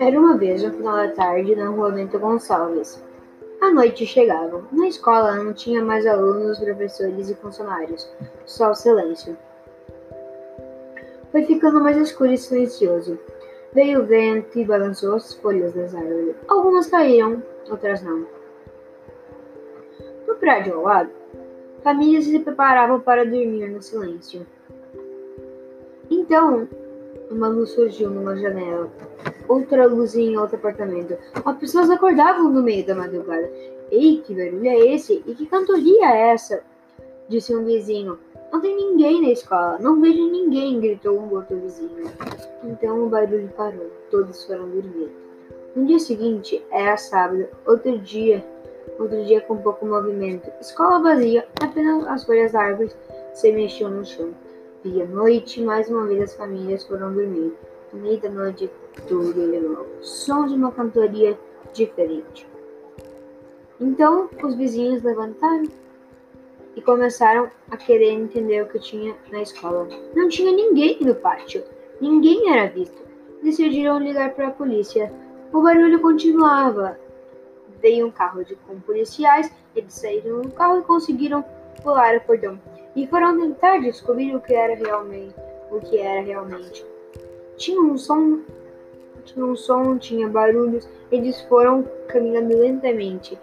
Era uma vez, no final da tarde, na rua Bento Gonçalves. A noite chegava. Na escola não tinha mais alunos, professores e funcionários, só o silêncio. Foi ficando mais escuro e silencioso. Veio o vento e balançou as folhas das árvores. Algumas caíram, outras não. No prédio ao lado, famílias se preparavam para dormir no silêncio. Então, uma luz surgiu numa janela, outra luz em outro apartamento. As pessoas acordavam no meio da madrugada. Ei, que barulho é esse? E que cantoria é essa? Disse um vizinho. Não tem ninguém na escola. Não vejo ninguém, gritou um outro vizinho. Então o barulho parou. Todos foram dormir. No dia seguinte, era sábado, outro dia, outro dia com pouco movimento. Escola vazia, apenas as folhas da árvore se mexiam no chão. Via noite, mais uma vez as famílias foram dormir. No meio da noite, tudo elevou. Som de uma cantoria diferente. Então, os vizinhos levantaram e começaram a querer entender o que tinha na escola. Não tinha ninguém no pátio, ninguém era visto. Decidiram ligar para a polícia. O barulho continuava. Veio um carro de, com policiais, eles saíram do carro e conseguiram pular o cordão e foram tentar descobrir o que era realmente, o que era realmente. Tinha um som, tinha um som, tinha barulhos. Eles foram caminhando lentamente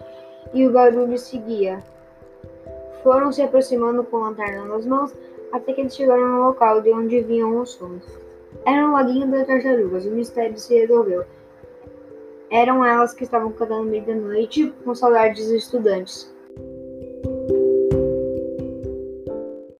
e o barulho seguia. Foram se aproximando com lanterna nas mãos até que eles chegaram no local de onde vinham os sons. Era um laguinho das tartarugas. O mistério se resolveu. Eram elas que estavam cantando meio da noite com saudades dos estudantes.